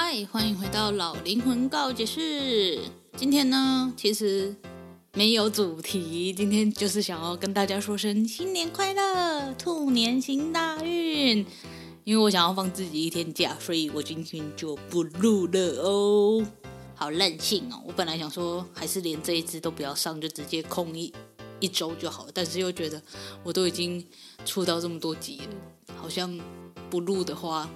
嗨欢迎回到老灵魂告解室。今天呢，其实没有主题，今天就是想要跟大家说声新年快乐，兔年行大运。因为我想要放自己一天假，所以我今天就不录了哦。好任性哦！我本来想说，还是连这一支都不要上，就直接空一一周就好了。但是又觉得，我都已经出到这么多集了，好像不录的话，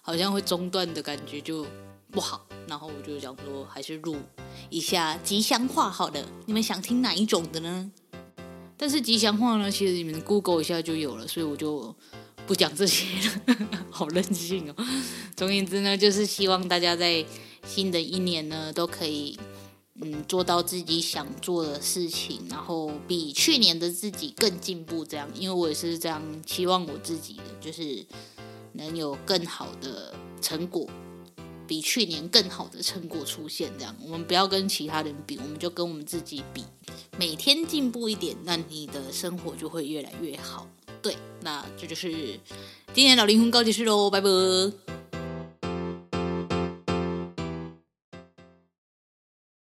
好像会中断的感觉就。不好，然后我就想说，还是录一下吉祥话好了。你们想听哪一种的呢？但是吉祥话呢，其实你们 Google 一下就有了，所以我就不讲这些了。好任性哦！总而言之呢，就是希望大家在新的一年呢，都可以嗯做到自己想做的事情，然后比去年的自己更进步。这样，因为我也是这样期望我自己的，就是能有更好的成果。比去年更好的成果出现，这样我们不要跟其他人比，我们就跟我们自己比，每天进步一点，那你的生活就会越来越好。对，那这就是今天老灵魂告解室喽，拜拜。